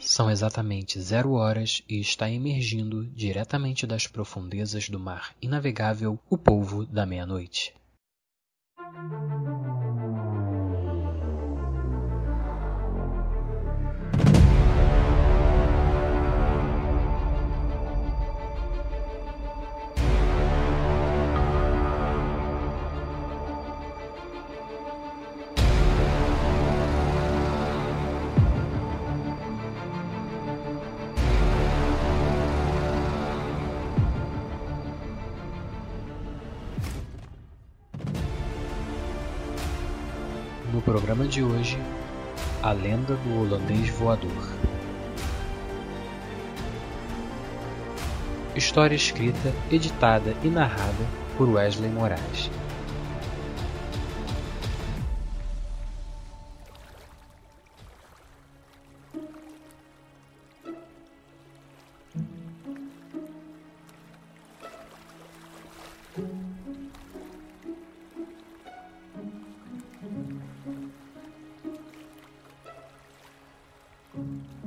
São exatamente zero horas e está emergindo diretamente das profundezas do mar inavegável o polvo da meia-noite. Programa de hoje, a lenda do holandês voador. História escrita, editada e narrada por Wesley Moraes.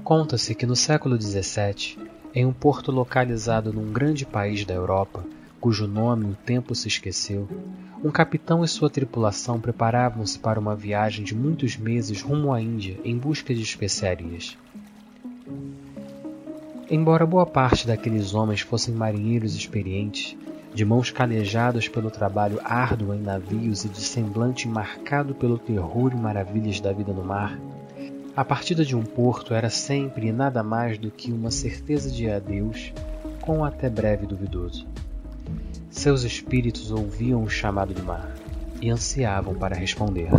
Conta-se que no século XVII, em um porto localizado num grande país da Europa, cujo nome o tempo se esqueceu, um capitão e sua tripulação preparavam-se para uma viagem de muitos meses rumo à Índia em busca de especiarias. Embora boa parte daqueles homens fossem marinheiros experientes, de mãos calejadas pelo trabalho árduo em navios e de semblante marcado pelo terror e maravilhas da vida no mar, a partida de um porto era sempre nada mais do que uma certeza de adeus com até breve duvidoso. Seus espíritos ouviam o chamado do mar e ansiavam para responder.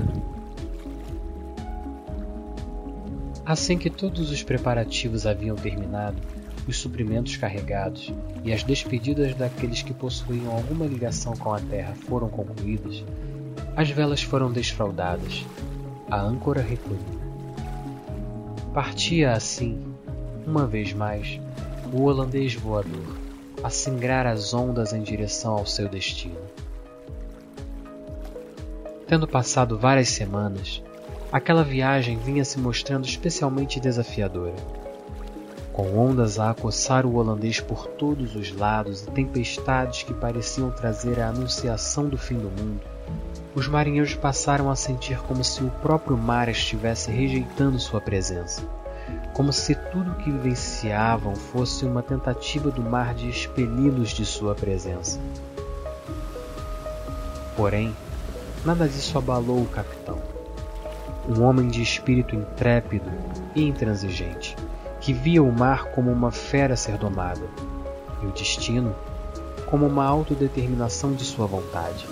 Assim que todos os preparativos haviam terminado, os suprimentos carregados e as despedidas daqueles que possuíam alguma ligação com a terra foram concluídas, as velas foram desfraldadas, a âncora recolhida Partia assim, uma vez mais, o holandês voador, a singrar as ondas em direção ao seu destino. Tendo passado várias semanas, aquela viagem vinha se mostrando especialmente desafiadora. Com ondas a acossar o holandês por todos os lados e tempestades que pareciam trazer a anunciação do fim do mundo, os marinheiros passaram a sentir como se o próprio mar estivesse rejeitando sua presença, como se tudo o que vivenciavam fosse uma tentativa do mar de expeli-los de sua presença. Porém, nada disso abalou o capitão, um homem de espírito intrépido e intransigente, que via o mar como uma fera ser domada, e o destino como uma autodeterminação de sua vontade.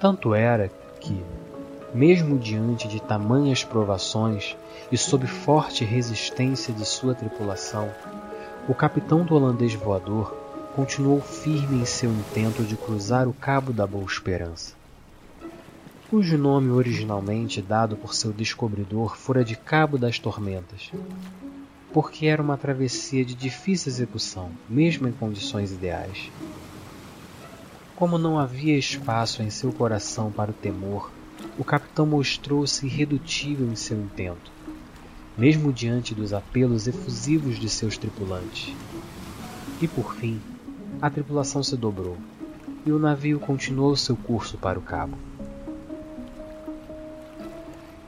Tanto era que, mesmo diante de tamanhas provações e sob forte resistência de sua tripulação, o capitão do holandês voador continuou firme em seu intento de cruzar o Cabo da Boa Esperança, cujo nome originalmente dado por seu descobridor fora de Cabo das Tormentas, porque era uma travessia de difícil execução, mesmo em condições ideais. Como não havia espaço em seu coração para o temor, o capitão mostrou-se irredutível em seu intento, mesmo diante dos apelos efusivos de seus tripulantes. E por fim, a tripulação se dobrou e o navio continuou seu curso para o cabo.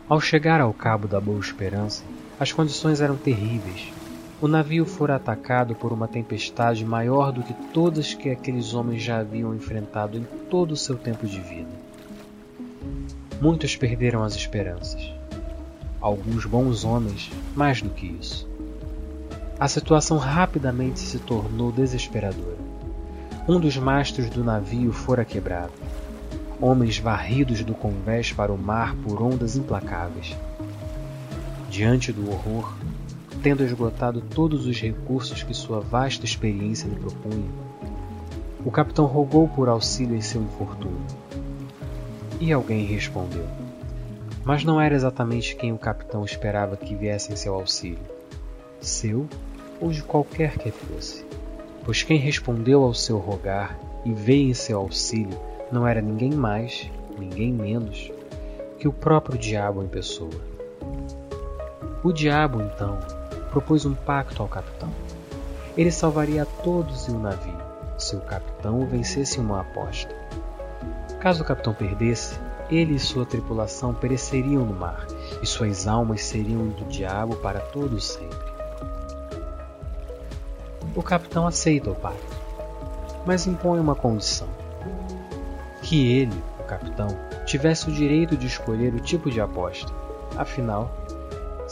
Ao chegar ao cabo da Boa Esperança, as condições eram terríveis o navio fora atacado por uma tempestade maior do que todas que aqueles homens já haviam enfrentado em todo o seu tempo de vida. Muitos perderam as esperanças. Alguns bons homens, mais do que isso. A situação rapidamente se tornou desesperadora. Um dos mastros do navio fora quebrado. Homens varridos do convés para o mar por ondas implacáveis. Diante do horror, tendo esgotado todos os recursos que sua vasta experiência lhe propunha, o capitão rogou por auxílio em seu infortúnio. E alguém respondeu. Mas não era exatamente quem o capitão esperava que viesse em seu auxílio. Seu ou de qualquer que fosse. Pois quem respondeu ao seu rogar e veio em seu auxílio não era ninguém mais, ninguém menos que o próprio diabo em pessoa. O diabo, então, propôs um pacto ao capitão. Ele salvaria a todos e o navio, se o capitão vencesse uma aposta. Caso o capitão perdesse, ele e sua tripulação pereceriam no mar, e suas almas seriam do diabo para todo sempre. O capitão aceita o pacto, mas impõe uma condição: que ele, o capitão, tivesse o direito de escolher o tipo de aposta. Afinal,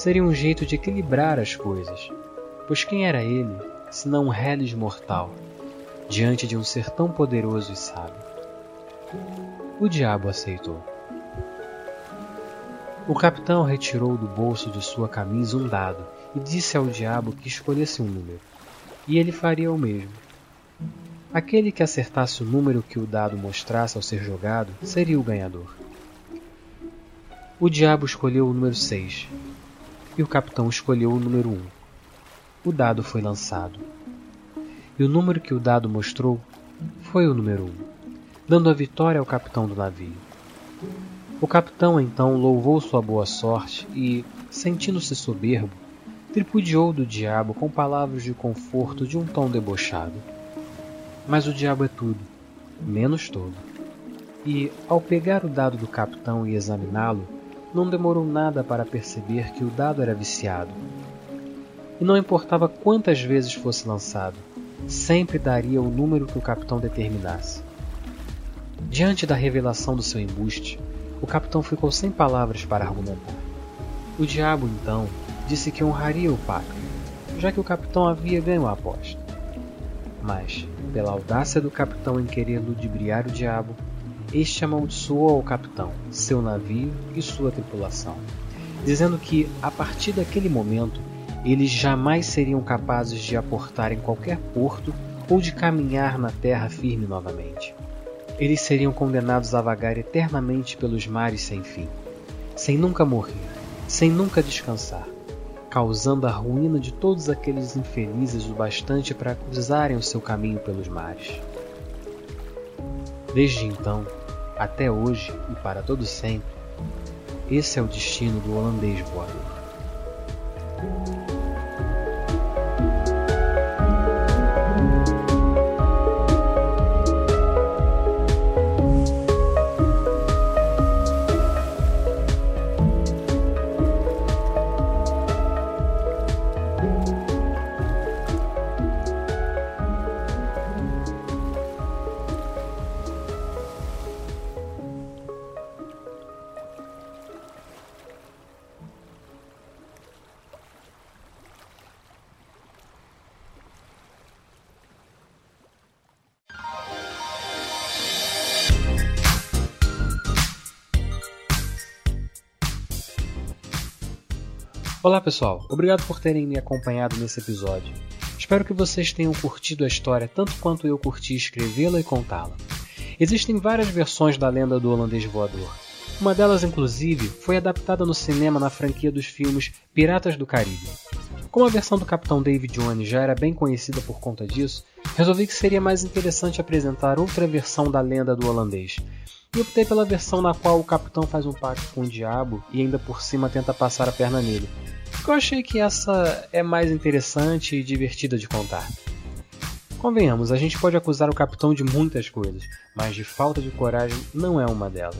seria um jeito de equilibrar as coisas, pois quem era ele, senão um reles mortal, diante de um ser tão poderoso e sábio? O diabo aceitou. O capitão retirou do bolso de sua camisa um dado e disse ao diabo que escolhesse um número, e ele faria o mesmo. Aquele que acertasse o número que o dado mostrasse ao ser jogado seria o ganhador. O diabo escolheu o número 6 e o capitão escolheu o número 1. O dado foi lançado. E o número que o dado mostrou foi o número 1, dando a vitória ao capitão do navio. O capitão então louvou sua boa sorte e, sentindo-se soberbo, tripudiou do diabo com palavras de conforto de um tom debochado. Mas o diabo é tudo, menos todo. E, ao pegar o dado do capitão e examiná-lo, não demorou nada para perceber que o dado era viciado. E não importava quantas vezes fosse lançado, sempre daria o número que o capitão determinasse. Diante da revelação do seu embuste, o capitão ficou sem palavras para argumentar. O diabo, então, disse que honraria o pacto, já que o capitão havia ganho a aposta. Mas, pela audácia do capitão em querer ludibriar o diabo, este amaldiçoou ao capitão, seu navio e sua tripulação, dizendo que, a partir daquele momento, eles jamais seriam capazes de aportar em qualquer porto ou de caminhar na terra firme novamente. Eles seriam condenados a vagar eternamente pelos mares sem fim, sem nunca morrer, sem nunca descansar, causando a ruína de todos aqueles infelizes o bastante para cruzarem o seu caminho pelos mares. Desde então, até hoje e para todo sempre, esse é o destino do holandês voador. Olá pessoal, obrigado por terem me acompanhado nesse episódio. Espero que vocês tenham curtido a história tanto quanto eu curti escrevê-la e contá-la. Existem várias versões da lenda do holandês voador. Uma delas, inclusive, foi adaptada no cinema na franquia dos filmes Piratas do Caribe. Como a versão do Capitão David Jones já era bem conhecida por conta disso, resolvi que seria mais interessante apresentar outra versão da lenda do holandês, e optei pela versão na qual o capitão faz um pacto com o diabo e ainda por cima tenta passar a perna nele, eu achei que essa é mais interessante e divertida de contar. Convenhamos, a gente pode acusar o capitão de muitas coisas, mas de falta de coragem não é uma delas.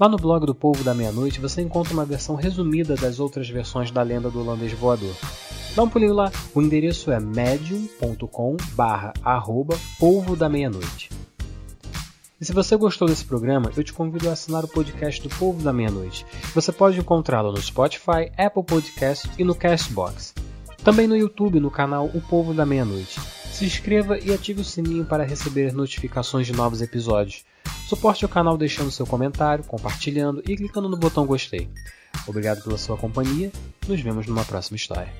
Lá no blog do Povo da Meia-Noite você encontra uma versão resumida das outras versões da lenda do holandês voador. Dá um pulinho lá, o endereço é medium.com barra arroba polvo da meia-noite. E se você gostou desse programa, eu te convido a assinar o podcast do Povo da Meia-Noite. Você pode encontrá-lo no Spotify, Apple Podcast e no Castbox. Também no YouTube, no canal O Povo da Meia-Noite. Se inscreva e ative o sininho para receber notificações de novos episódios. Suporte o canal deixando seu comentário, compartilhando e clicando no botão gostei. Obrigado pela sua companhia. Nos vemos numa próxima história.